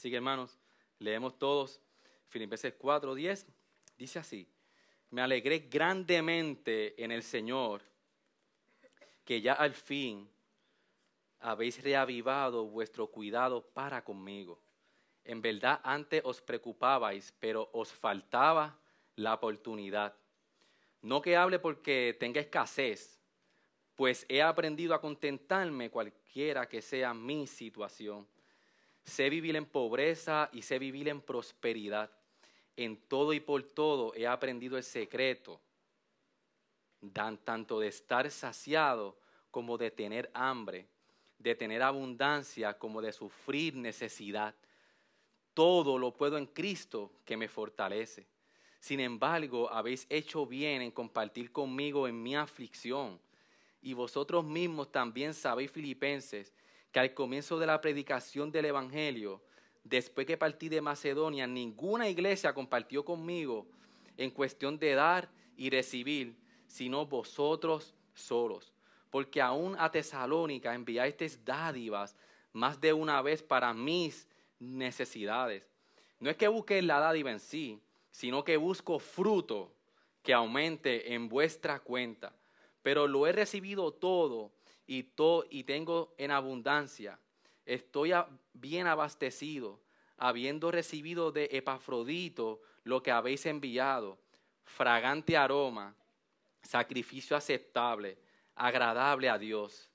Así que hermanos, leemos todos Filipenses 4, 10. Dice así, me alegré grandemente en el Señor que ya al fin habéis reavivado vuestro cuidado para conmigo. En verdad antes os preocupabais, pero os faltaba la oportunidad. No que hable porque tenga escasez, pues he aprendido a contentarme cualquiera que sea mi situación. Sé vivir en pobreza y sé vivir en prosperidad. En todo y por todo he aprendido el secreto, dan tanto de estar saciado como de tener hambre, de tener abundancia como de sufrir necesidad. Todo lo puedo en Cristo que me fortalece. Sin embargo, habéis hecho bien en compartir conmigo en mi aflicción. Y vosotros mismos también sabéis, filipenses, que al comienzo de la predicación del Evangelio, después que partí de Macedonia, ninguna iglesia compartió conmigo en cuestión de dar y recibir, sino vosotros solos. Porque aún a Tesalónica enviasteis dádivas más de una vez para mis necesidades. No es que busque la dádiva en sí, sino que busco fruto que aumente en vuestra cuenta. Pero lo he recibido todo y, y tengo en abundancia. Estoy bien abastecido, habiendo recibido de Epafrodito lo que habéis enviado, fragante aroma, sacrificio aceptable, agradable a Dios.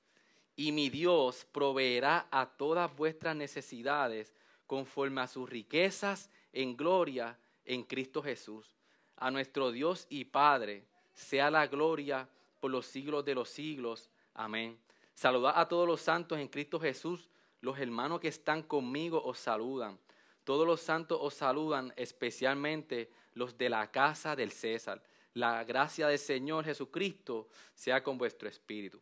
Y mi Dios proveerá a todas vuestras necesidades conforme a sus riquezas en gloria en Cristo Jesús. A nuestro Dios y Padre sea la gloria por los siglos de los siglos. Amén. Saludad a todos los santos en Cristo Jesús. Los hermanos que están conmigo os saludan. Todos los santos os saludan, especialmente los de la casa del César. La gracia del Señor Jesucristo sea con vuestro espíritu.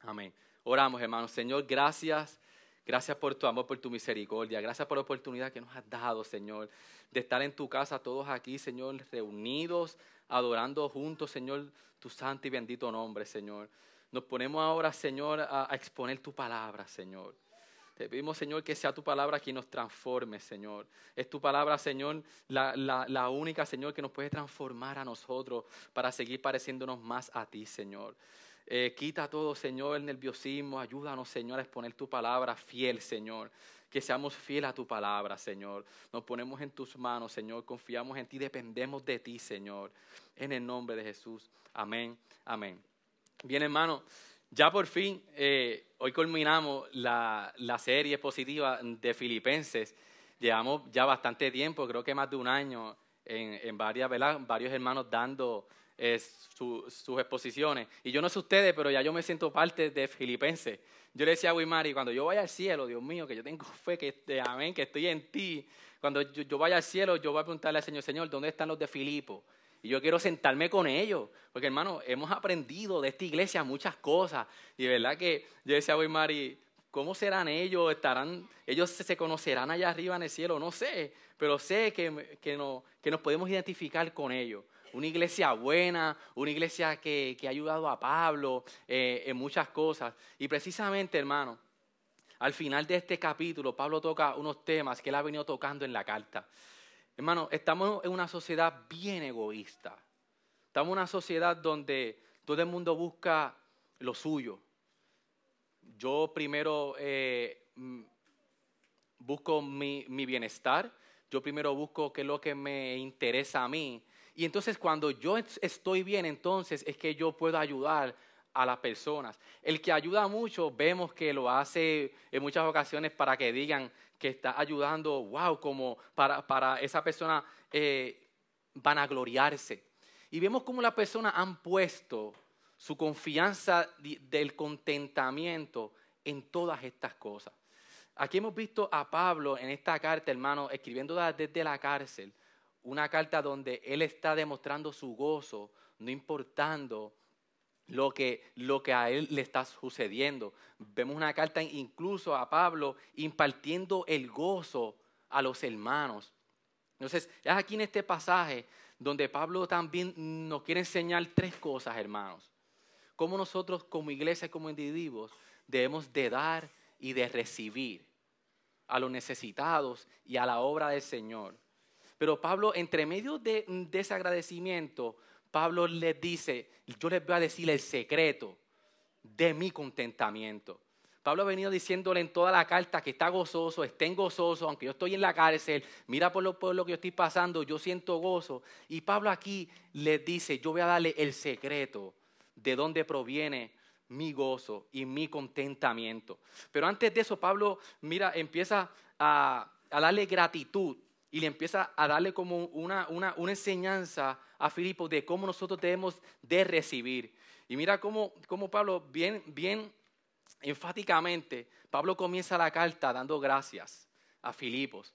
Amén. Oramos, hermanos. Señor, gracias. Gracias por tu amor, por tu misericordia. Gracias por la oportunidad que nos has dado, Señor, de estar en tu casa todos aquí, Señor, reunidos, adorando juntos, Señor, tu santo y bendito nombre, Señor. Nos ponemos ahora, Señor, a, exponer tu palabra, Señor. Te pedimos, Señor, que sea tu palabra quien nos transforme, Señor. Es tu palabra, Señor, la, única, Señor, que nos puede transformar a nosotros para seguir pareciéndonos más a ti, Señor. Eh, quita todo, Señor, el nerviosismo. Ayúdanos, Señor, a exponer tu palabra fiel, Señor. Que seamos fieles a tu palabra, Señor. Nos ponemos en tus manos, Señor. Confiamos en ti, dependemos de ti, Señor. En el nombre de Jesús. Amén. Amén. Bien, hermano, ya por fin, eh, hoy culminamos la, serie positiva de Filipenses. Llevamos ya bastante tiempo, creo que más de un año, en, varias, varios hermanos dando eh, sus exposiciones. Y yo no sé ustedes, pero ya yo me siento parte de Filipenses. Yo le decía a Wimari, cuando yo vaya al cielo, Dios mío, que yo tengo fe, que, amén, que estoy en ti. Cuando yo, yo, vaya al cielo, yo voy a preguntarle al Señor, Señor, ¿dónde están los de Filipo? Y yo quiero sentarme con ellos, porque hermano, hemos aprendido de esta iglesia muchas cosas. Y verdad que yo decía a Mari, ¿cómo serán ellos? ¿Estarán, ellos se conocerán allá arriba en el cielo? No sé, pero sé que, que, no, que nos podemos identificar con ellos. Una iglesia buena, una iglesia que, que ha ayudado a Pablo eh, en muchas cosas. Y precisamente, hermano, al final de este capítulo, Pablo toca unos temas que él ha venido tocando en la carta. Hermano, estamos en una sociedad bien egoísta. Estamos en una sociedad donde todo el mundo busca lo suyo. Yo primero eh, mm, busco mi, mi, bienestar, yo primero busco qué es lo que me interesa a mí. Y entonces cuando yo estoy bien, entonces es que yo puedo ayudar a las personas. El que ayuda mucho, vemos que lo hace en muchas ocasiones para que digan que está ayudando, wow, como para, para esa persona eh, vanagloriarse. Y vemos cómo las personas han puesto su confianza del contentamiento en todas estas cosas. Aquí hemos visto a Pablo en esta carta, hermano, escribiendo desde la cárcel, una carta donde él está demostrando su gozo, no importando lo que, lo que a él le está sucediendo. Vemos una carta incluso a Pablo impartiendo el gozo a los hermanos. Entonces, es aquí en este pasaje donde Pablo también nos quiere enseñar tres cosas, hermanos. Cómo nosotros como iglesia, como individuos, debemos de dar y de recibir. a los necesitados y a la obra del Señor. Pero Pablo, entre medio de, de ese agradecimiento, Pablo les dice, yo les voy a decir el secreto de mi contentamiento. Pablo ha venido diciéndole en toda la carta que está gozoso, estén gozosos, aunque yo estoy en la cárcel, mira por lo, por lo que yo estoy pasando, yo siento gozo. Y Pablo aquí les dice, yo voy a darle el secreto de dónde proviene mi gozo y mi contentamiento. Pero antes de eso, Pablo, mira, empieza a, darle gratitud y le empieza a darle como una, una, una enseñanza a Filipo de cómo nosotros debemos de recibir. Y mira cómo, cómo Pablo bien, bien enfáticamente, Pablo comienza la carta dando gracias a Filipos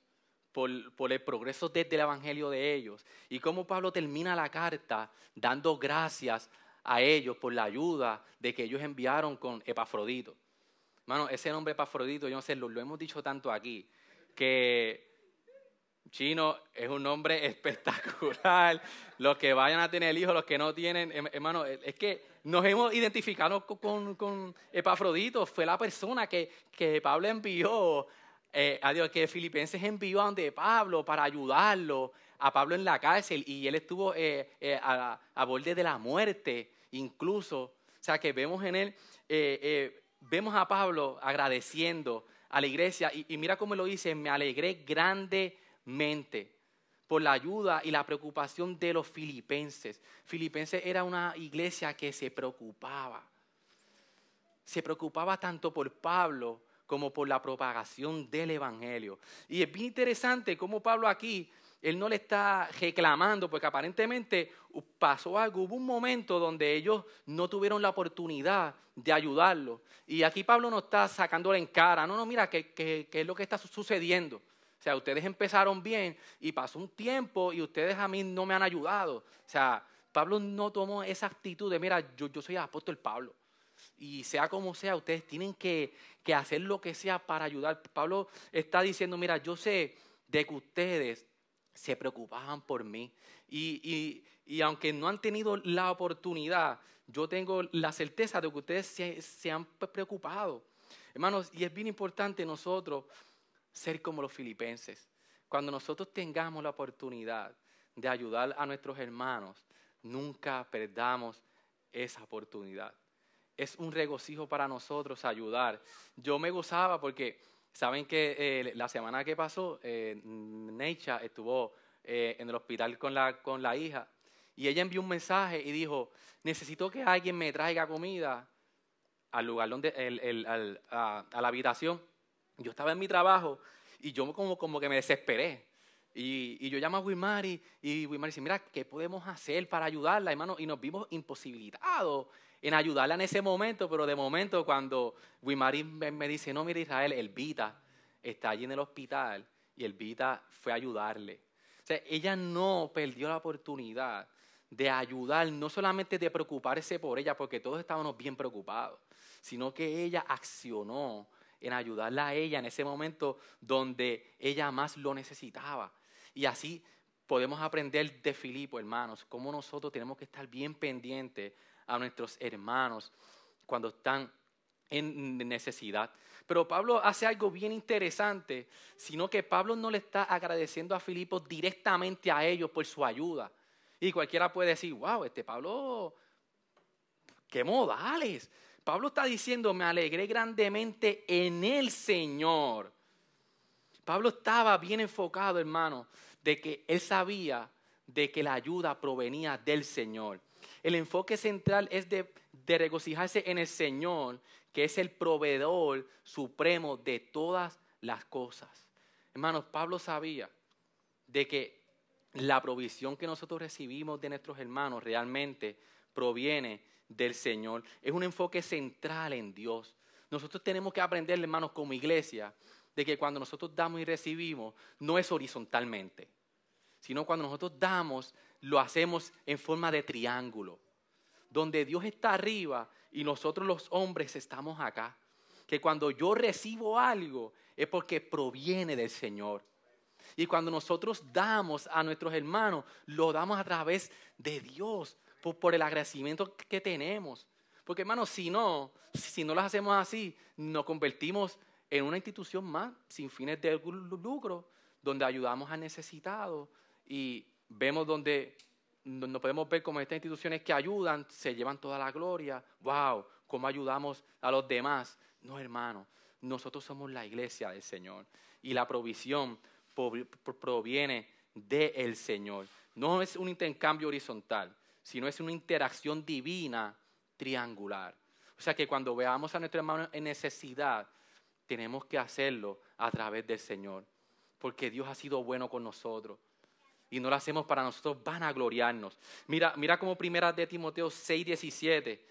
por, el progreso desde el Evangelio de ellos. Y cómo Pablo termina la carta dando gracias a ellos por la ayuda de que ellos enviaron con Epafrodito. Mano, ese nombre Epafrodito, yo no sé, lo, lo hemos dicho tanto aquí, que Chino es un nombre espectacular. Los que vayan a tener hijos, los que no tienen, hermano, es que nos hemos identificado con, con Epafrodito. Fue la persona que, que Pablo envió, eh, a Dios, que Filipenses envió a donde Pablo para ayudarlo, a Pablo en la cárcel, y él estuvo eh, eh, a, a, borde de la muerte, incluso. O sea, que vemos en él, vemos a Pablo agradeciendo a la iglesia, y, y mira cómo lo dice, me alegré grandemente por la ayuda y la preocupación de los filipenses. Filipenses era una iglesia que se preocupaba. Se preocupaba tanto por Pablo como por la propagación del Evangelio. Y es bien interesante cómo Pablo aquí, él no le está reclamando, porque aparentemente pasó algo, hubo un momento donde ellos no tuvieron la oportunidad de ayudarlo. Y aquí Pablo no está sacándole en cara, no, no, mira, ¿qué, qué es lo que está sucediendo? O sea, ustedes empezaron bien y pasó un tiempo y ustedes a mí no me han ayudado. O sea, Pablo no tomó esa actitud de, mira, yo, yo soy apóstol Pablo. Y sea como sea, ustedes tienen que, que hacer lo que sea para ayudar. Pablo está diciendo, mira, yo sé de que ustedes se preocupaban por mí. Y, y, y, aunque no han tenido la oportunidad, yo tengo la certeza de que ustedes se, se han preocupado. Hermanos, y es bien importante nosotros ser como los filipenses. Cuando nosotros tengamos la oportunidad de ayudar a nuestros hermanos, nunca perdamos esa oportunidad. Es un regocijo para nosotros ayudar. Yo me gozaba porque, saben que eh, la semana que pasó, eh, Necha estuvo eh, en el hospital con la, con la hija y ella envió un mensaje y dijo, necesito que alguien me traiga comida al lugar donde, a la habitación yo estaba en mi trabajo y yo como, como que me desesperé. Y, y yo llamo a Wilmary y Wilmary dice, mira, ¿qué podemos hacer para ayudarla, hermano? Y nos vimos imposibilitados en ayudarla en ese momento, pero de momento cuando Wilmary me, dice, no, mira Israel, el Vita está allí en el hospital y el Vita fue a ayudarle. O sea, ella no perdió la oportunidad de ayudar, no solamente de preocuparse por ella, porque todos estábamos bien preocupados, sino que ella accionó en ayudarla a ella en ese momento donde ella más lo necesitaba. Y así podemos aprender de Filipo, hermanos, cómo nosotros tenemos que estar bien pendientes a nuestros hermanos cuando están en necesidad. Pero Pablo hace algo bien interesante, sino que Pablo no le está agradeciendo a Filipo directamente a ellos por su ayuda. Y cualquiera puede decir, wow, este Pablo, qué modales. Pablo está diciendo, me alegré grandemente en el Señor. Pablo estaba bien enfocado, hermano, de que él sabía de que la ayuda provenía del Señor. El enfoque central es de, de regocijarse en el Señor, que es el proveedor supremo de todas las cosas. Hermanos, Pablo sabía de que la provisión que nosotros recibimos de nuestros hermanos realmente proviene del Señor. Es un enfoque central en Dios. Nosotros tenemos que aprender, hermanos, como iglesia, de que cuando nosotros damos y recibimos, no es horizontalmente, sino cuando nosotros damos, lo hacemos en forma de triángulo, donde Dios está arriba y nosotros los hombres estamos acá. Que cuando yo recibo algo es porque proviene del Señor. Y cuando nosotros damos a nuestros hermanos, lo damos a través de Dios, por, el agradecimiento que tenemos. Porque hermanos, si no, si no lo hacemos así, nos convertimos en una institución más sin fines de lucro, donde ayudamos a necesitados y vemos donde nos podemos ver como estas instituciones que ayudan se llevan toda la gloria. ¡Wow! ¿Cómo ayudamos a los demás? No, hermano, nosotros somos la iglesia del Señor y la provisión proviene del Señor. No es un intercambio horizontal, sino es una interacción divina triangular. O sea que cuando veamos a nuestro hermano en necesidad, tenemos que hacerlo a través del Señor, porque Dios ha sido bueno con nosotros. Y no lo hacemos para nosotros van. Mira, mira como primera de Timoteo 6, 17.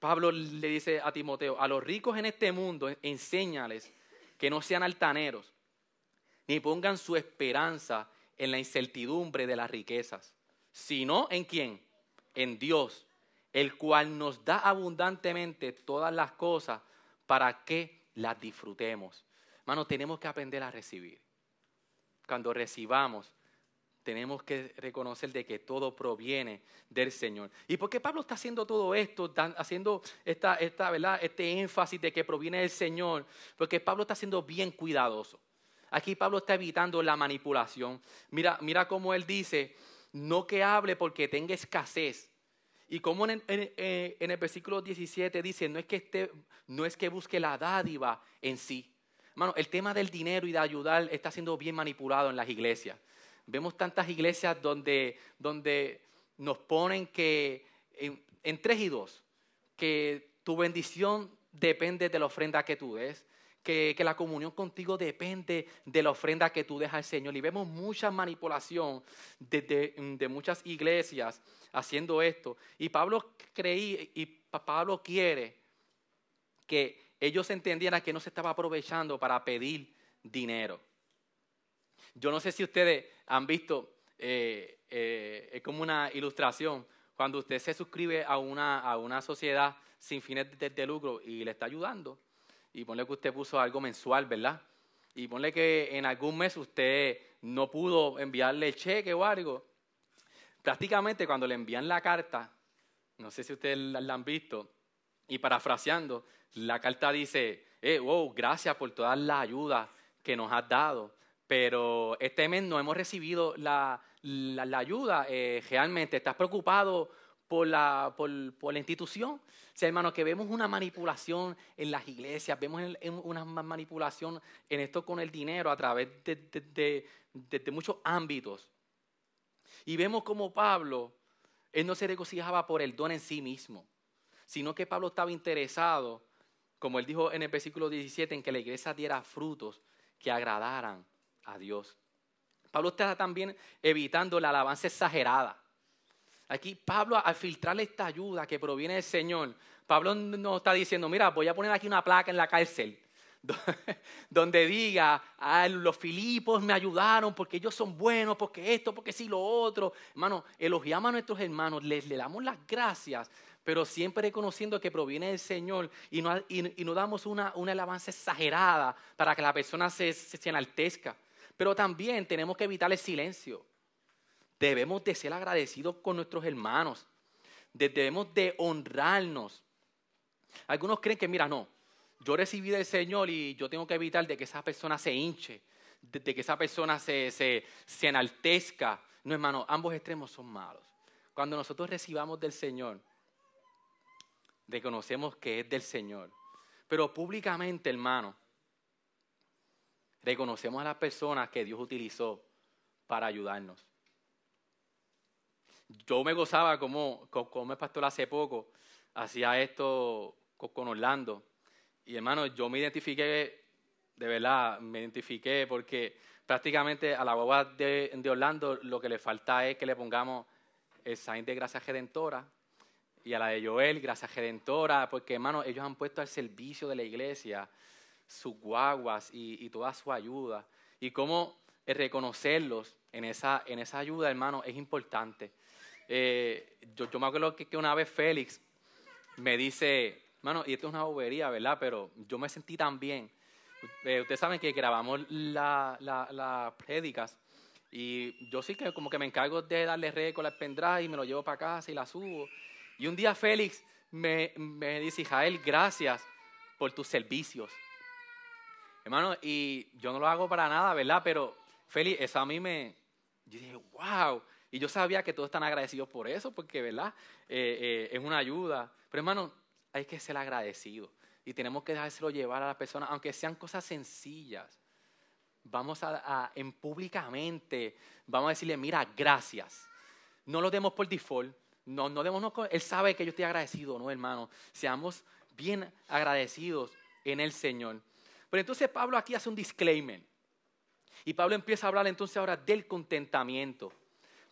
Pablo le dice a Timoteo, a los ricos en este mundo, enséñales que no sean altaneros, ni pongan su esperanza en la incertidumbre de las riquezas, sino en quién? En Dios, el cual nos da abundantemente todas las cosas para que las disfrutemos. Hermano, tenemos que aprender a recibir. Cuando recibamos, tenemos que reconocer de que todo proviene del Señor. ¿Y por qué Pablo está haciendo todo esto, haciendo esta, esta, ¿verdad? este énfasis de que proviene del Señor? Porque Pablo está siendo bien cuidadoso. Aquí Pablo está evitando la manipulación. Mira, mira cómo él dice, no que hable porque tenga escasez. Y como en, el versículo 17 dice, no es, que esté, no es que busque la dádiva en sí. Hermano, el tema del dinero y de ayudar está siendo bien manipulado en las iglesias. Vemos tantas iglesias donde, donde nos ponen que en, en tres y dos, que tu bendición depende de la ofrenda que tú des, que, la comunión contigo depende de la ofrenda que tú dejas al Señor. Y vemos mucha manipulación de, de, muchas iglesias haciendo esto. Y Pablo creí, y Pablo quiere que ellos entendieran que no se estaba aprovechando para pedir dinero. Yo no sé si ustedes han visto, eh, eh, es como una ilustración, cuando usted se suscribe a una, a una sociedad sin fines de lucro y le está ayudando y ponle que usted puso algo mensual, ¿verdad? Y ponle que en algún mes usted no pudo enviarle el cheque o algo. Prácticamente cuando le envían la carta, no sé si ustedes la, han visto, y parafraseando, la carta dice, eh, wow, gracias por toda la ayuda que nos has dado, pero este mes no hemos recibido la, la, ayuda, eh, realmente estás preocupado por la, por, la institución. O sea, hermano, que vemos una manipulación en las iglesias, vemos una manipulación en esto con el dinero a través de, de, muchos ámbitos. Y vemos como Pablo, él no se regocijaba por el don en sí mismo, sino que Pablo estaba interesado, como él dijo en el versículo 17, en que la iglesia diera frutos que agradaran a Dios. Pablo está también evitando la alabanza exagerada. Aquí Pablo, al filtrarle esta ayuda que proviene del Señor, Pablo no está diciendo, mira, voy a poner aquí una placa en la cárcel donde diga, ah, los filipos me ayudaron porque ellos son buenos, porque esto, porque sí, lo otro. Hermano, elogiamos a nuestros hermanos, les, le damos las gracias, pero siempre reconociendo que proviene del Señor y no, y, no damos una, una, alabanza exagerada para que la persona se, se enaltezca. Pero también tenemos que evitar el silencio. Debemos de ser agradecidos con nuestros hermanos. Debemos de honrarnos. Algunos creen que, mira, no, yo recibí del Señor y yo tengo que evitar de que esa persona se hinche, de, que esa persona se, se, se enaltezca. No, hermano, ambos extremos son malos. Cuando nosotros recibamos del Señor, reconocemos que es del Señor. Pero públicamente, hermano, reconocemos a las personas que Dios utilizó para ayudarnos yo me gozaba como, como el pastor hace poco, hacía esto con Orlando. Y hermano, yo me identifiqué, de verdad, me identifiqué porque prácticamente a la boba de, Orlando lo que le falta es que le pongamos el sign de gracia redentora y a la de Joel, gracias redentora, porque hermano, ellos han puesto al servicio de la iglesia sus guaguas y, toda su ayuda. Y cómo reconocerlos en esa, en esa ayuda, hermano, es importante. Eh, yo, me acuerdo que, una vez Félix me dice, mano, y esto es una bobería, ¿verdad? Pero yo me sentí tan bien. Eh, ustedes saben que grabamos las la, prédicas y yo sí que como que me encargo de darle récord al pendrive y me lo llevo para casa y la subo. Y un día Félix me, me dice, Jael, gracias por tus servicios. Hermano, y yo no lo hago para nada, ¿verdad? Pero, Feli, eso a mí me... Yo dije, wow. Y yo sabía que todos están agradecidos por eso, porque, ¿verdad? Eh, eh, es una ayuda. Pero, hermano, hay que ser agradecido. Y tenemos que dejárselo llevar a las personas, aunque sean cosas sencillas. Vamos a, en públicamente, vamos a decirle, mira, gracias. No lo demos por default. No, no demos, no, él sabe que yo estoy agradecido, ¿no, hermano? Seamos bien agradecidos en el Señor. Pero entonces Pablo aquí hace un disclaimer. Y Pablo empieza a hablar entonces ahora del contentamiento.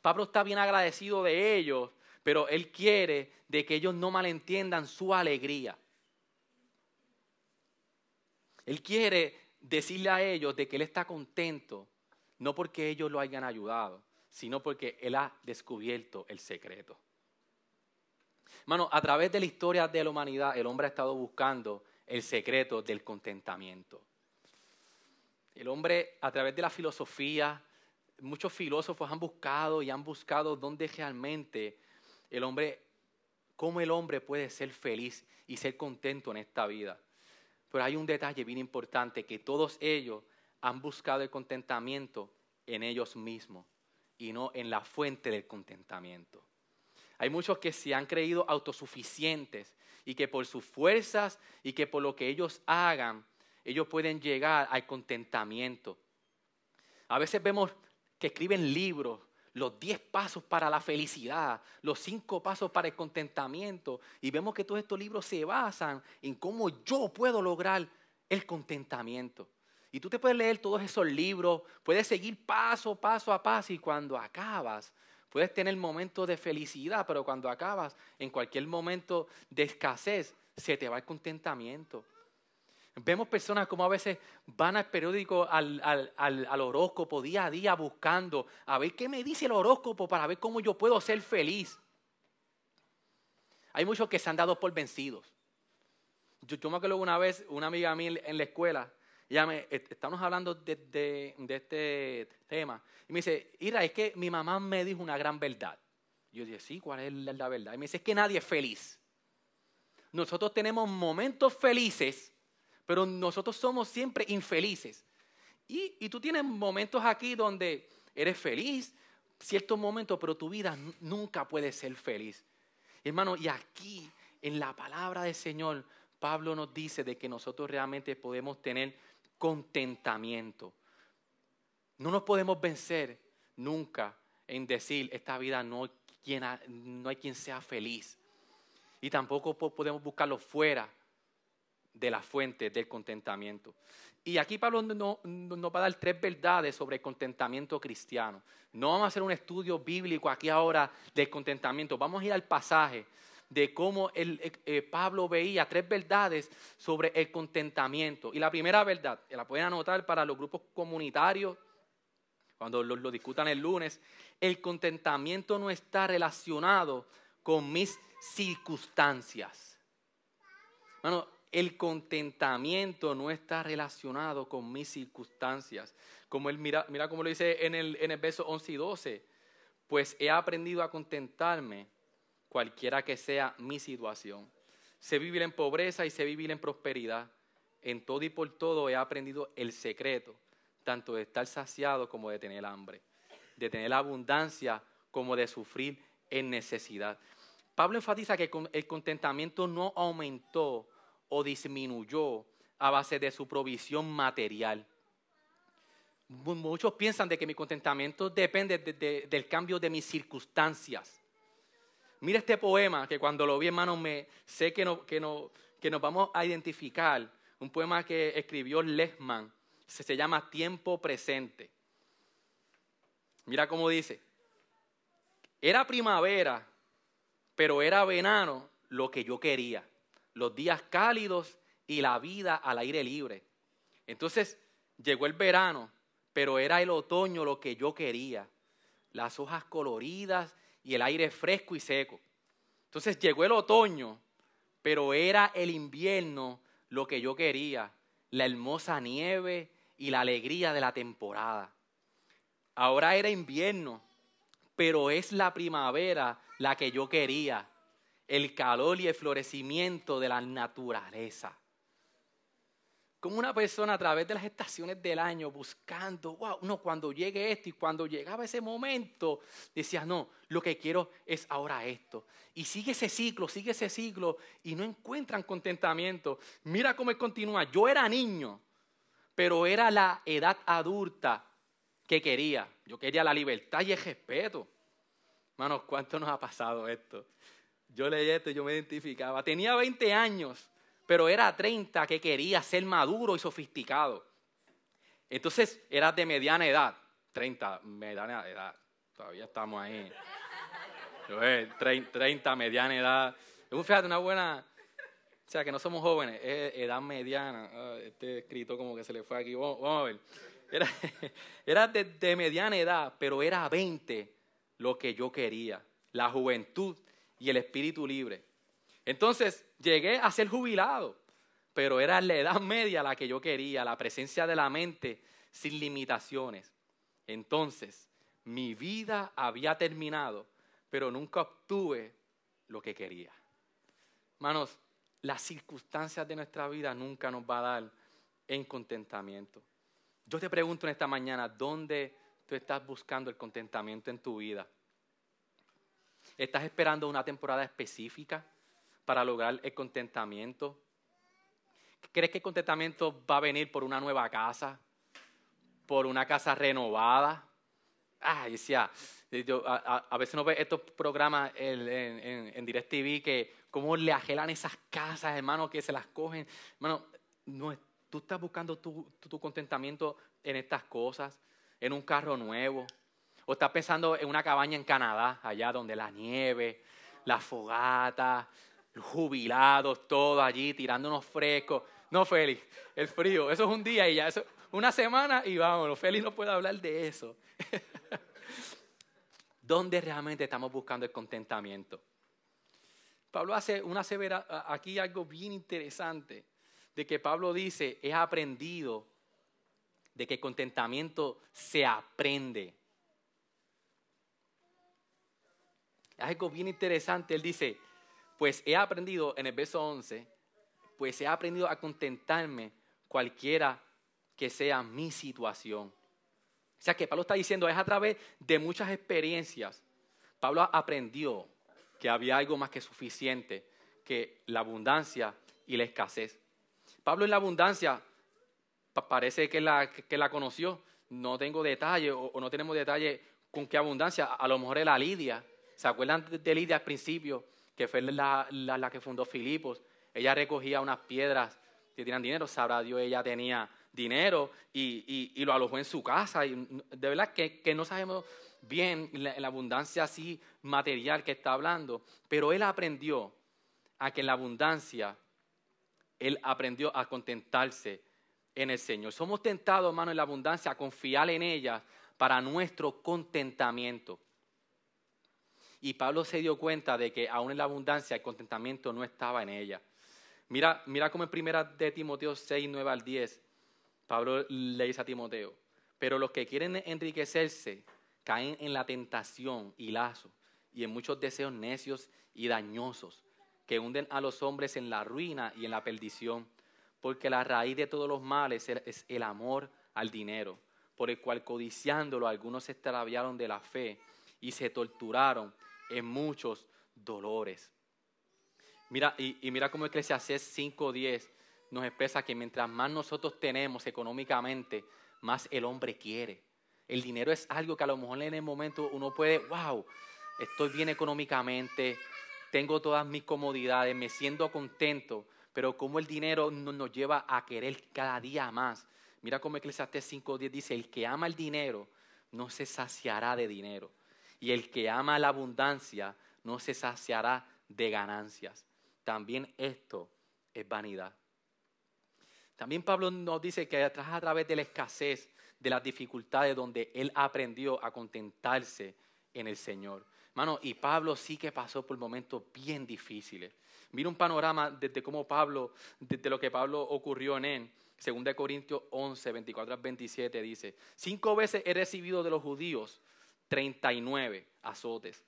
Pablo está bien agradecido de ellos, pero él quiere de que ellos no malentiendan su alegría. Él quiere decirle a ellos de que él está contento, no porque ellos lo hayan ayudado, sino porque él ha descubierto el secreto. Hermano, a través de la historia de la humanidad, el hombre ha estado buscando el secreto del contentamiento. El hombre, a través de la filosofía, muchos filósofos han buscado y han buscado dónde realmente el hombre, cómo el hombre puede ser feliz y ser contento en esta vida. Pero hay un detalle bien importante, que todos ellos han buscado el contentamiento en ellos mismos y no en la fuente del contentamiento. Hay muchos que se han creído autosuficientes y que por sus fuerzas y que por lo que ellos hagan, ellos pueden llegar al contentamiento. A veces vemos que escriben libros, los 10 pasos para la felicidad, los 5 pasos para el contentamiento, y vemos que todos estos libros se basan en cómo yo puedo lograr el contentamiento. Y tú te puedes leer todos esos libros, puedes seguir paso, paso a paso, y cuando acabas, puedes tener momentos de felicidad, pero cuando acabas, en cualquier momento de escasez, se te va el contentamiento. Vemos personas como a veces van al periódico, al, al, horóscopo día a día buscando a ver qué me dice el horóscopo para ver cómo yo puedo ser feliz. Hay muchos que se han dado por vencidos. Yo, yo me acuerdo una vez, una amiga mía en la escuela, ella me, estamos hablando de, de, de, este tema, y me dice, Ira, es que mi mamá me dijo una gran verdad. Yo dije, sí, ¿cuál es la verdad? Y me dice, es que nadie es feliz. Nosotros tenemos momentos felices pero nosotros somos siempre infelices. Y, tú tienes momentos aquí donde eres feliz, ciertos momentos, pero tu vida nunca puede ser feliz. Hermano, y aquí en la palabra del Señor, Pablo nos dice de que nosotros realmente podemos tener contentamiento. No nos podemos vencer nunca en decir, esta vida no, no hay quien sea feliz. Y tampoco podemos buscarlo fuera de la fuente del contentamiento. Y aquí Pablo nos no, va a dar tres verdades sobre el contentamiento cristiano. No vamos a hacer un estudio bíblico aquí ahora del contentamiento, vamos a ir al pasaje de cómo el, eh, eh, Pablo veía tres verdades sobre el contentamiento. Y la primera verdad, la pueden anotar para los grupos comunitarios, cuando lo, lo discutan el lunes, el contentamiento no está relacionado con mis circunstancias. Bueno, el contentamiento no está relacionado con mis circunstancias. Como él mira, mira como lo dice en el, en el verso 11 y 12. Pues he aprendido a contentarme cualquiera que sea mi situación. Sé vivir en pobreza y sé vivir en prosperidad. En todo y por todo he aprendido el secreto, tanto de estar saciado como de tener hambre, de tener abundancia como de sufrir en necesidad. Pablo enfatiza que el contentamiento no aumentó o disminuyó a base de su provisión material. Muchos piensan de que mi contentamiento depende del cambio de mis circunstancias. Mira este poema que cuando lo vi, hermano, me sé que, no, que, no, que nos vamos a identificar. Un poema que escribió Lehmann, se, se llama Tiempo Presente. Mira cómo dice. Era primavera, pero era verano lo que yo quería los días cálidos y la vida al aire libre. Entonces llegó el verano, pero era el otoño lo que yo quería. Las hojas coloridas y el aire fresco y seco. Entonces llegó el otoño, pero era el invierno lo que yo quería. La hermosa nieve y la alegría de la temporada. Ahora era invierno, pero es la primavera la que yo quería el calor y el florecimiento de la naturaleza. como una persona a través de las estaciones del año buscando, wow, no, cuando llegue esto y cuando llegaba ese momento, decía, no, lo que quiero es ahora esto. Y sigue ese ciclo, sigue ese ciclo y no encuentran contentamiento. Mira cómo continúa. Yo era niño, pero era la edad adulta que quería. Yo quería la libertad y el respeto. Hermanos, ¿cuánto nos ha pasado esto? Yo leí esto y yo me identificaba. Tenía 20 años pero era 30 que quería ser maduro y sofisticado. Entonces era de mediana edad, 30, mediana edad, todavía estamos ahí. 30, mediana edad. Fíjate, una buena, o sea, que no somos jóvenes, es edad mediana. Ah, este escrito como que se le fue aquí. Vamos, a ver. Era, de, mediana edad, pero era 20 lo que yo quería. La juventud y el espíritu libre. Entonces llegué a ser jubilado, pero era la edad media la que yo quería, la presencia de la mente sin limitaciones. Entonces mi vida había terminado, pero nunca obtuve lo que quería. Hermanos, las circunstancias de nuestra vida nunca nos va a dar en contentamiento. Yo te pregunto en esta mañana, ¿dónde tú estás buscando el contentamiento en tu vida? ¿Estás esperando una temporada específica? para lograr el contentamiento? ¿Crees que el contentamiento va a venir por una nueva casa? ¿Por una casa renovada? Ah, decía, a, veces no ve estos programas en, en, en DirecTV que cómo le agelan esas casas, hermano, que se las cogen. Hermano, no, tú estás buscando tu, tu contentamiento en estas cosas, en un carro nuevo. O estás pensando en una cabaña en Canadá, allá donde la nieve, la fogata, jubilados, todos allí tirándonos frescos. No, Félix, el frío, eso es un día y ya, eso, una semana y vámonos. Félix no puede hablar de eso. ¿Dónde realmente estamos buscando el contentamiento? Pablo hace una severa, aquí algo bien interesante, de que Pablo dice, he aprendido de que el contentamiento se aprende. Algo bien interesante, él dice, pues he aprendido, en el verso 11, pues he aprendido a contentarme cualquiera que sea mi situación. O sea que Pablo está diciendo, es a través de muchas experiencias. Pablo aprendió que había algo más que suficiente que la abundancia y la escasez. Pablo en la abundancia parece que la, que la conoció. No tengo detalle o, no tenemos detalle con qué abundancia. A lo mejor era Lidia. ¿Se acuerdan de Lidia al principio? que fue la, que fundó Filipos. Ella recogía unas piedras que tenían dinero, sabrá Dios, ella tenía dinero y, lo alojó en su casa. Y de verdad que, no sabemos bien la, la, abundancia así material que está hablando, pero él aprendió a que en la abundancia, él aprendió a contentarse en el Señor. Somos tentados, hermano, en la abundancia a confiar en ella para nuestro contentamiento. Y Pablo se dio cuenta de que aún en la abundancia el contentamiento no estaba en ella. Mira, mira cómo en primera de Timoteo 6, 9 al 10, Pablo le dice a Timoteo, pero los que quieren enriquecerse caen en la tentación y lazo y en muchos deseos necios y dañosos que hunden a los hombres en la ruina y en la perdición, porque la raíz de todos los males es el amor al dinero, por el cual codiciándolo algunos se extraviaron de la fe y se torturaron en muchos dolores. Mira, y, mira cómo Eclesiastes 5.10 nos expresa que mientras más nosotros tenemos económicamente, más el hombre quiere. El dinero es algo que a lo mejor en el momento uno puede, wow, estoy bien económicamente, tengo todas mis comodidades, me siento contento, pero como el dinero nos lleva a querer cada día más. Mira cómo Eclesiastes 5.10 dice, el que ama el dinero no se saciará de dinero y el que ama la abundancia no se saciará de ganancias. También esto es vanidad. También Pablo nos dice que a través de la escasez, de las dificultades, donde él aprendió a contentarse en el Señor. Hermano, y Pablo sí que pasó por momentos bien difíciles. Mira un panorama desde cómo Pablo, desde lo que Pablo ocurrió en él. 2 Corintios 11, 24 al 27 dice, cinco veces he recibido de los judíos 39 azotes.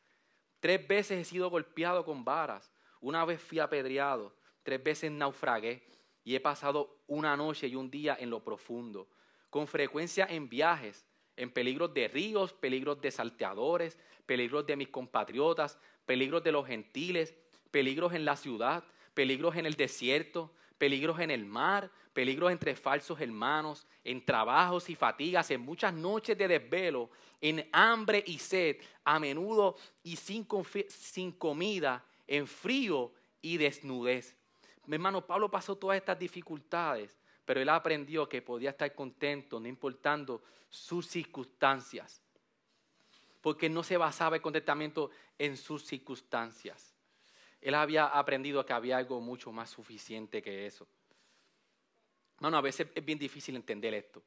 Tres veces he sido golpeado con varas. Una vez fui apedreado. Tres veces naufragué. y he pasado una noche y un día en lo profundo, con frecuencia en viajes, en peligros de ríos, peligros de salteadores, peligros de mis compatriotas, peligros de los gentiles, peligros en la ciudad, peligros en el desierto, peligros en el mar, peligros entre falsos hermanos, en trabajos y fatigas, en muchas noches de desvelo, en hambre y sed, a menudo y sin, comida, en frío y desnudez. Mi hermano, Pablo pasó todas estas dificultades, pero él aprendió que podía estar contento, no importando sus circunstancias. Porque no se basaba el contentamiento en sus circunstancias. Él había aprendido que había algo mucho más suficiente que eso. Hermano, a veces es bien difícil entender esto.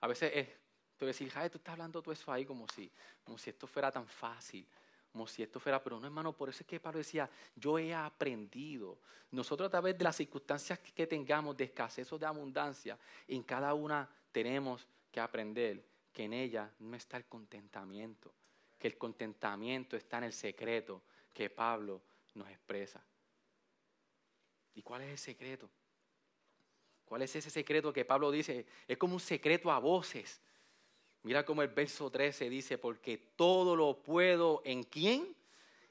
A veces es, tú decir, Jai, tú estás hablando todo eso ahí como si, como si esto fuera tan fácil como si esto fuera, pero no hermano, por eso es que Pablo decía, yo he aprendido. Nosotros a través de las circunstancias que tengamos de escasez o de abundancia, en cada una tenemos que aprender que en ella no está el contentamiento, que el contentamiento está en el secreto que Pablo nos expresa. ¿Y cuál es el secreto? ¿Cuál es ese secreto que Pablo dice? Es como un secreto a voces. Mira cómo el verso 13 dice, porque todo lo puedo en quién?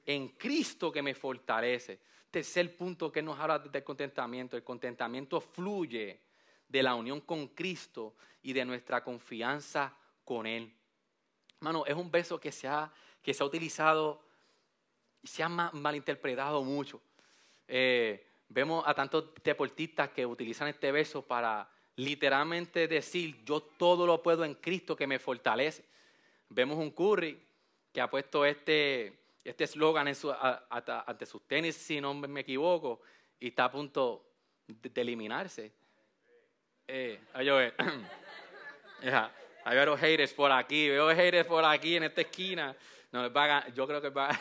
En Cristo que me fortalece. Tercer punto que nos habla del contentamiento. El contentamiento fluye de la unión con Cristo y de nuestra confianza con Él. Hermano, es un verso que se ha, que se ha utilizado se ha malinterpretado mucho. Eh, vemos a tantos deportistas que utilizan este verso para literalmente decir, yo todo lo puedo en Cristo que me fortalece. Vemos un Curry que ha puesto este este eslogan ante sus tenis, si no me equivoco, y está a punto de, eliminarse. Eh, hay veo haters por aquí, veo haters por aquí en esta esquina. No, yo creo que va.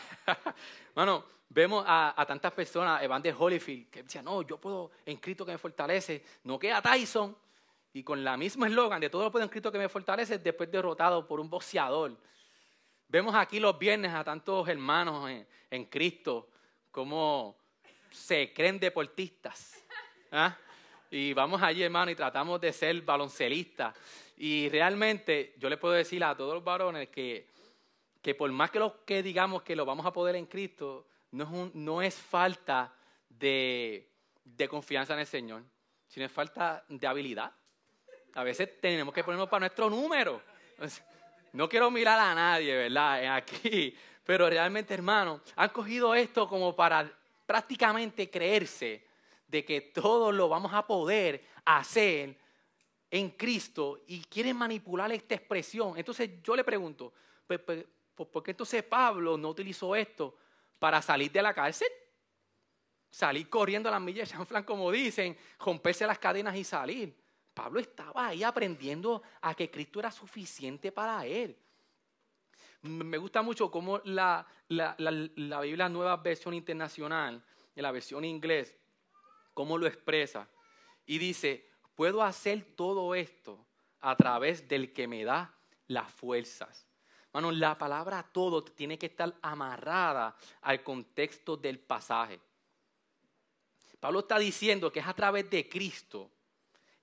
bueno, vemos a, tantas personas, Evander Holyfield, que decían, no, yo puedo en Cristo que me fortalece. No queda Tyson, y con la misma eslogan de todo lo puedo escrito que me fortalece, después derrotado por un boxeador. Vemos aquí los viernes a tantos hermanos en, Cristo como se creen deportistas. ¿ah? Y vamos allí, hermano, y tratamos de ser baloncelistas. Y realmente yo le puedo decir a todos los varones que, que por más que, lo, que digamos que lo vamos a poder en Cristo, no es, no es falta de, de confianza en el Señor, sino es falta de habilidad. A veces tenemos que ponernos para nuestro número. No quiero mirar a nadie, ¿verdad? Aquí. Pero realmente, hermano, han cogido esto como para prácticamente creerse de que todo lo vamos a poder hacer en Cristo y quieren manipular esta expresión. Entonces yo le pregunto, pues, ¿por qué entonces Pablo no utilizó esto para salir de la cárcel? Salir corriendo a las millas de Flan, como dicen, romperse las cadenas y salir. Pablo estaba ahí aprendiendo a que Cristo era suficiente para él. Me gusta mucho cómo la, la, la, Biblia Nueva Versión Internacional, en la versión inglés, cómo lo expresa. Y dice, puedo hacer todo esto a través del que me da las fuerzas. Bueno, la palabra todo tiene que estar amarrada al contexto del pasaje. Pablo está diciendo que es a través de Cristo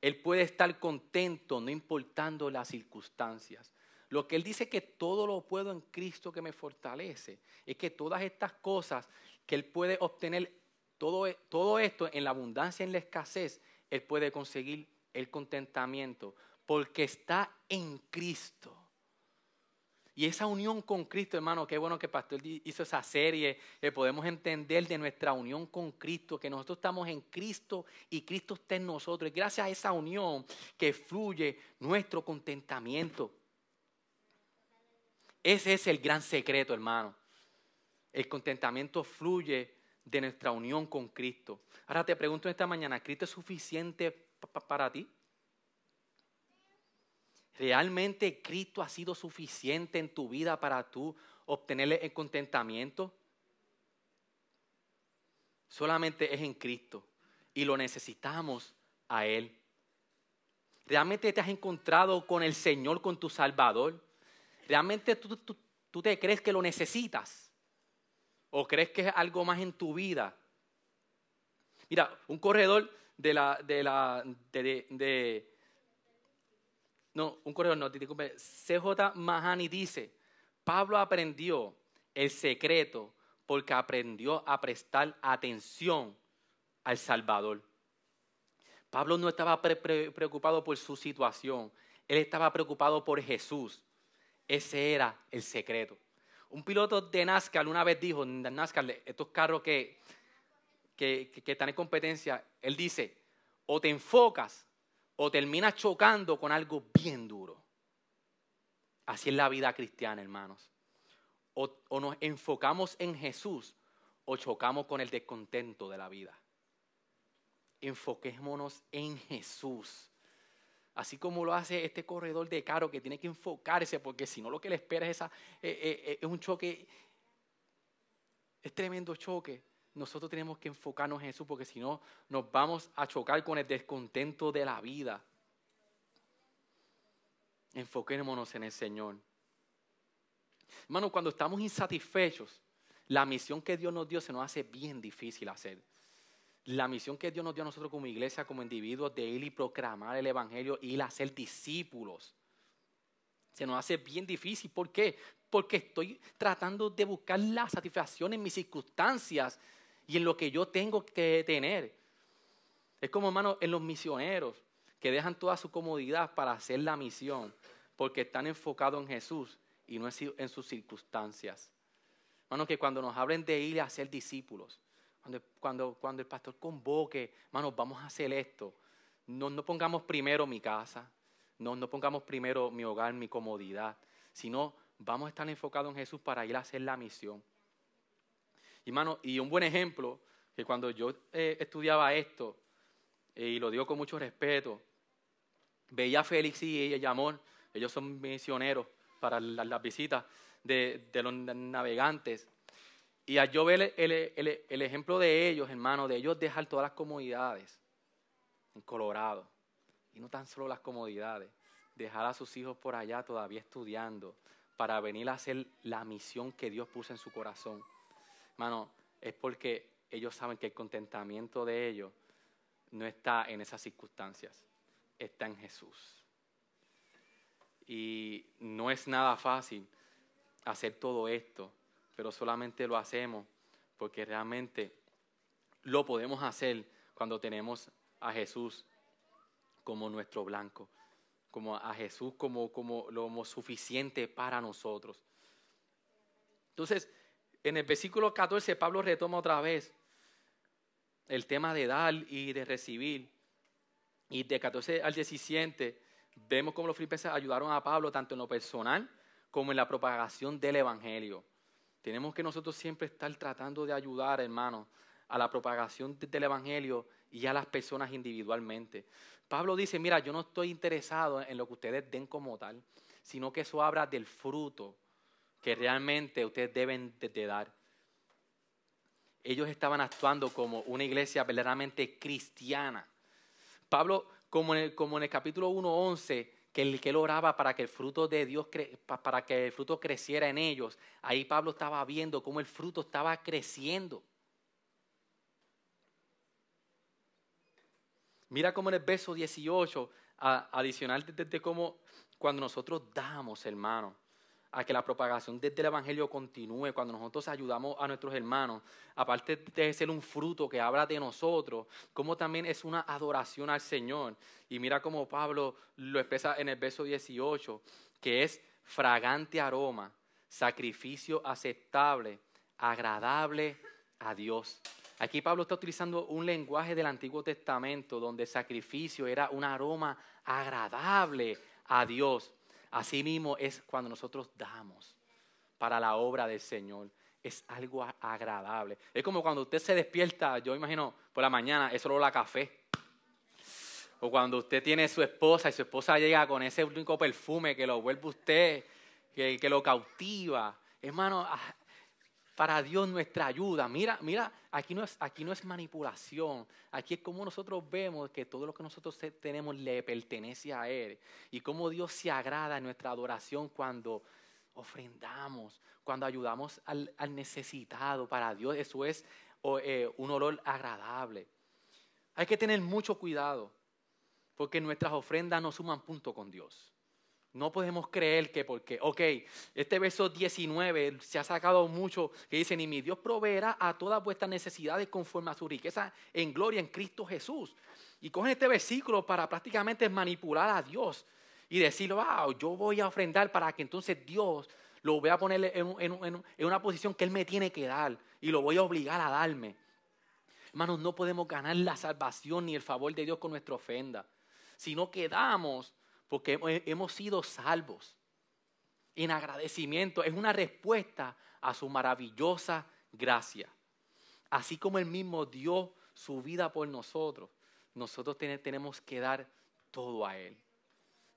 él puede estar contento no importando las circunstancias. Lo que Él dice que todo lo puedo en Cristo que me fortalece, es que todas estas cosas que Él puede obtener, todo, todo esto en la abundancia, en la escasez, Él puede conseguir el contentamiento, porque está en Cristo. Y esa unión con Cristo, hermano, qué bueno que el pastor hizo esa serie, que podemos entender de nuestra unión con Cristo, que nosotros estamos en Cristo y Cristo está en nosotros. Y gracias a esa unión que fluye nuestro contentamiento. Ese es el gran secreto, hermano. El contentamiento fluye de nuestra unión con Cristo. Ahora te pregunto esta mañana, ¿Cristo es suficiente para ti? ¿Realmente Cristo ha sido suficiente en tu vida para tú obtener el contentamiento? Solamente es en Cristo y lo necesitamos a Él. ¿Realmente te has encontrado con el Señor, con tu Salvador? ¿Realmente tú, tú te crees que lo necesitas? ¿O crees que es algo más en tu vida? Mira, un corredor de la, de la, de, no, un correo no, disculpe, CJ Mahani dice, Pablo aprendió el secreto porque aprendió a prestar atención al Salvador. Pablo no estaba preocupado por su situación, él estaba preocupado por Jesús. Ese era el secreto. Un piloto de NASCAR una vez dijo, NASCAR, estos carros que, que, que están en competencia, él dice, o te enfocas o terminas chocando con algo bien duro. Así es la vida cristiana, hermanos. O, o, nos enfocamos en Jesús o chocamos con el descontento de la vida. Enfoquémonos en Jesús. Así como lo hace este corredor de caro que tiene que enfocarse, porque si no lo que le espera es, esa, eh, eh, eh, es un choque, es tremendo choque. Nosotros tenemos que enfocarnos en Jesús, porque si no nos vamos a chocar con el descontento de la vida. Enfoquémonos en el Señor. Hermano, cuando estamos insatisfechos, la misión que Dios nos dio se nos hace bien difícil hacer la misión que Dios nos dio a nosotros como iglesia, como individuos, de ir y proclamar el Evangelio ir a ser discípulos. Se nos hace bien difícil. ¿Por qué? Porque estoy tratando de buscar la satisfacción en mis circunstancias y en lo que yo tengo que tener. Es como, hermano, en los misioneros que dejan toda su comodidad para hacer la misión, porque están enfocados en Jesús y no en sus circunstancias. Hermano, que cuando nos hablen de ir a ser discípulos, cuando, cuando, el pastor convoque, hermanos, vamos a hacer esto. No, no pongamos primero mi casa, no, no pongamos primero mi hogar, mi comodidad, sino vamos a estar enfocados en Jesús para ir a hacer la misión. Y, hermano, y un buen ejemplo, que cuando yo eh, estudiaba esto, eh, y lo digo con mucho respeto, veía a Félix y amor, ellos son misioneros para las, visitas de, los navegantes. Y al yo ver el, ejemplo de ellos, hermano, de ellos dejar todas las comodidades en Colorado, y no tan solo las comodidades, dejar a sus hijos por allá todavía estudiando para venir a hacer la misión que Dios puso en su corazón. Hermano, es porque ellos saben que el contentamiento de ellos no está en esas circunstancias, está en Jesús. Y no es nada fácil hacer todo esto pero solamente lo hacemos porque realmente lo podemos hacer cuando tenemos a Jesús como nuestro blanco, como a Jesús como, como lo suficiente para nosotros. Entonces, en el versículo 14, Pablo retoma otra vez el tema de dar y de recibir. Y de 14 al 17, vemos cómo los filipenses ayudaron a Pablo tanto en lo personal como en la propagación del Evangelio. Tenemos que nosotros siempre estar tratando de ayudar, hermanos, a la propagación del Evangelio y a las personas individualmente. Pablo dice, mira, yo no estoy interesado en lo que ustedes den como tal, sino que eso habla del fruto que realmente ustedes deben de, dar. Ellos estaban actuando como una iglesia verdaderamente cristiana. Pablo, como en el, capítulo 1.11, que él, que él oraba para que el fruto de Dios, para que el fruto creciera en ellos. Ahí Pablo estaba viendo cómo el fruto estaba creciendo. Mira cómo en el verso 18, adicional de cómo cuando nosotros damos, hermano, a que la propagación desde el Evangelio continúe, cuando nosotros ayudamos a nuestros hermanos, aparte de ser un fruto que habla de nosotros, como también es una adoración al Señor. Y mira cómo Pablo lo expresa en el verso 18, que es fragante aroma, sacrificio aceptable, agradable a Dios. Aquí Pablo está utilizando un lenguaje del Antiguo Testamento donde sacrificio era un aroma agradable a Dios. Asimismo es cuando nosotros damos para la obra del Señor. Es algo agradable. Es como cuando usted se despierta, yo imagino, por la mañana, es solo la café. O cuando usted tiene su esposa y su esposa llega con ese único perfume que lo vuelve usted, que, que lo cautiva. Hermano, ah, para Dios nuestra ayuda. Mira, mira, aquí no, es, aquí no es manipulación. Aquí es como nosotros vemos que todo lo que nosotros tenemos le pertenece a Él. Y cómo Dios se agrada en nuestra adoración cuando ofrendamos, cuando ayudamos al, necesitado. Para Dios eso es eh, un olor agradable. Hay que tener mucho cuidado, porque nuestras ofrendas no suman punto con Dios. No podemos creer que porque, ok, este verso 19 se ha sacado mucho, que dice, ni mi Dios proveerá a todas vuestras necesidades conforme a su riqueza en gloria en Cristo Jesús. Y cogen este versículo para prácticamente manipular a Dios y decir, wow, yo voy a ofrendar para que entonces Dios lo voy a poner en, una posición que Él me tiene que dar y lo voy a obligar a darme. Hermanos, no podemos ganar la salvación ni el favor de Dios con nuestra ofrenda, sino que damos porque hemos sido salvos. En agradecimiento es una respuesta a su maravillosa gracia. Así como Él mismo dio su vida por nosotros, nosotros tenemos que dar todo a Él.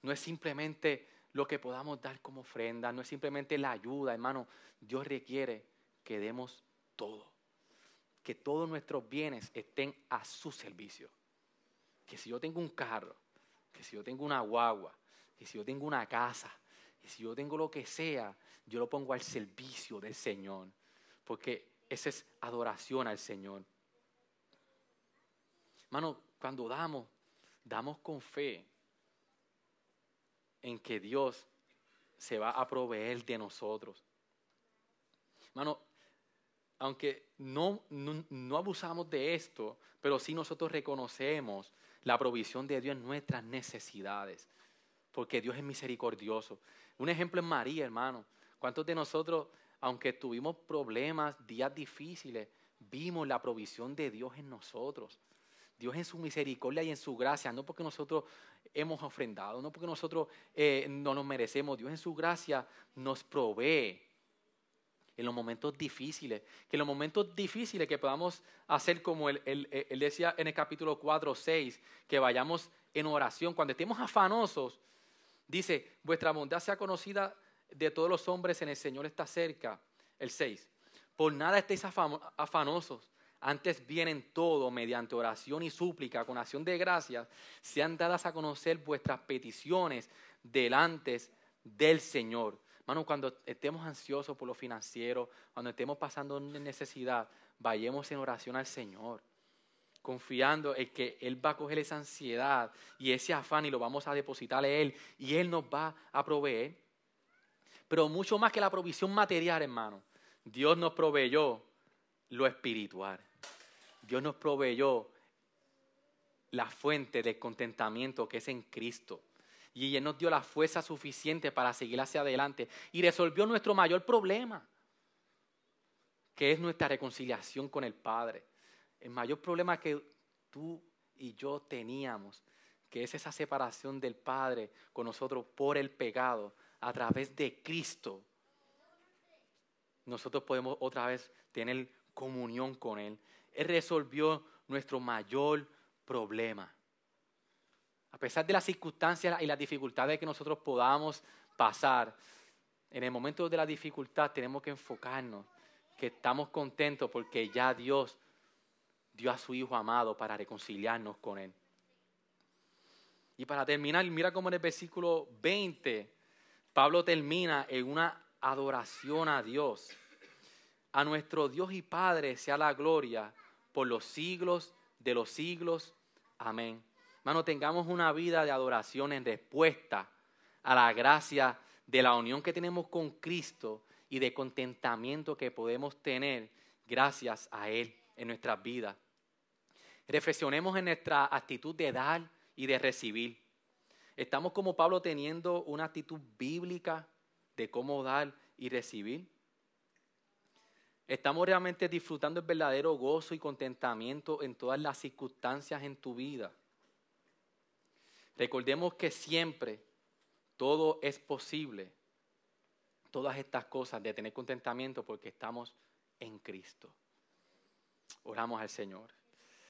No es simplemente lo que podamos dar como ofrenda, no es simplemente la ayuda, hermano. Dios requiere que demos todo. Que todos nuestros bienes estén a su servicio. Que si yo tengo un carro, que si yo tengo una guagua, que si yo tengo una casa, que si yo tengo lo que sea, yo lo pongo al servicio del Señor, porque esa es adoración al Señor. Hermano, cuando damos, damos con fe en que Dios se va a proveer de nosotros. Hermano, aunque no, no, no, abusamos de esto, pero sí nosotros reconocemos la provisión de Dios en nuestras necesidades, porque Dios es misericordioso. Un ejemplo es María, hermano. ¿Cuántos de nosotros, aunque tuvimos problemas, días difíciles, vimos la provisión de Dios en nosotros? Dios en su misericordia y en su gracia, no porque nosotros hemos ofrendado, no porque nosotros eh, no nos merecemos, Dios en su gracia nos provee en los momentos difíciles, que en los momentos difíciles que podamos hacer como él, decía en el capítulo 4 o 6, que vayamos en oración, cuando estemos afanosos, dice, vuestra bondad sea conocida de todos los hombres en el Señor está cerca, el 6, por nada estéis afanosos, antes vienen todo mediante oración y súplica, con acción de gracias, sean dadas a conocer vuestras peticiones delante del Señor. Hermano, cuando estemos ansiosos por lo financiero, cuando estemos pasando necesidad, vayamos en oración al Señor, confiando en que Él va a coger esa ansiedad y ese afán y lo vamos a depositar a Él y Él nos va a proveer. Pero mucho más que la provisión material, hermano, Dios nos proveyó lo espiritual. Dios nos proveyó la fuente de contentamiento que es en Cristo y Él nos dio la fuerza suficiente para seguir hacia adelante y resolvió nuestro mayor problema, que es nuestra reconciliación con el Padre. El mayor problema que tú y yo teníamos, que es esa separación del Padre con nosotros por el pecado, a través de Cristo, nosotros podemos otra vez tener comunión con Él. Él resolvió nuestro mayor problema. A pesar de las circunstancias y las dificultades que nosotros podamos pasar, en el momento de la dificultad tenemos que enfocarnos, que estamos contentos porque ya Dios dio a su Hijo amado para reconciliarnos con Él. Y para terminar, mira cómo en el versículo 20, Pablo termina en una adoración a Dios. A nuestro Dios y Padre sea la gloria por los siglos de los siglos. Amén. Hermano, tengamos una vida de adoración en respuesta a la gracia de la unión que tenemos con Cristo y de contentamiento que podemos tener gracias a Él en nuestras vidas. Reflexionemos en nuestra actitud de dar y de recibir. ¿Estamos como Pablo teniendo una actitud bíblica de cómo dar y recibir? ¿Estamos realmente disfrutando el verdadero gozo y contentamiento en todas las circunstancias en tu vida? Recordemos que siempre todo es posible, todas estas cosas de tener contentamiento porque estamos en Cristo. Oramos al Señor.